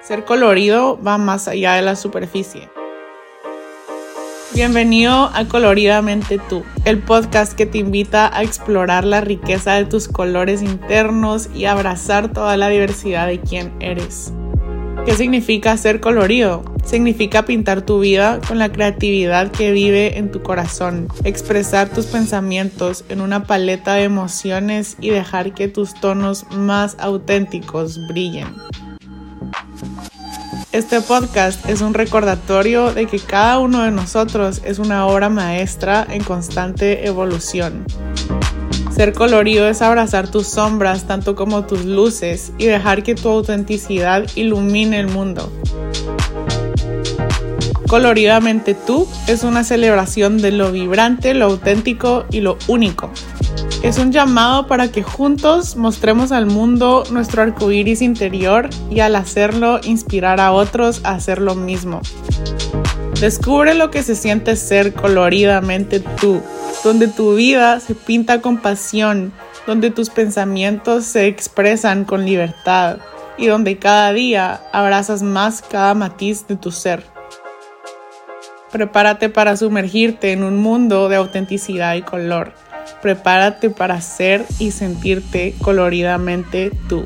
Ser colorido va más allá de la superficie. Bienvenido a Coloridamente Tú, el podcast que te invita a explorar la riqueza de tus colores internos y abrazar toda la diversidad de quién eres. ¿Qué significa ser colorido? Significa pintar tu vida con la creatividad que vive en tu corazón, expresar tus pensamientos en una paleta de emociones y dejar que tus tonos más auténticos brillen. Este podcast es un recordatorio de que cada uno de nosotros es una obra maestra en constante evolución. Ser colorido es abrazar tus sombras tanto como tus luces y dejar que tu autenticidad ilumine el mundo. Coloridamente tú es una celebración de lo vibrante, lo auténtico y lo único. Es un llamado para que juntos mostremos al mundo nuestro arcoíris interior y al hacerlo inspirar a otros a hacer lo mismo. Descubre lo que se siente ser coloridamente tú, donde tu vida se pinta con pasión, donde tus pensamientos se expresan con libertad y donde cada día abrazas más cada matiz de tu ser. Prepárate para sumergirte en un mundo de autenticidad y color Prepárate para ser y sentirte coloridamente tú.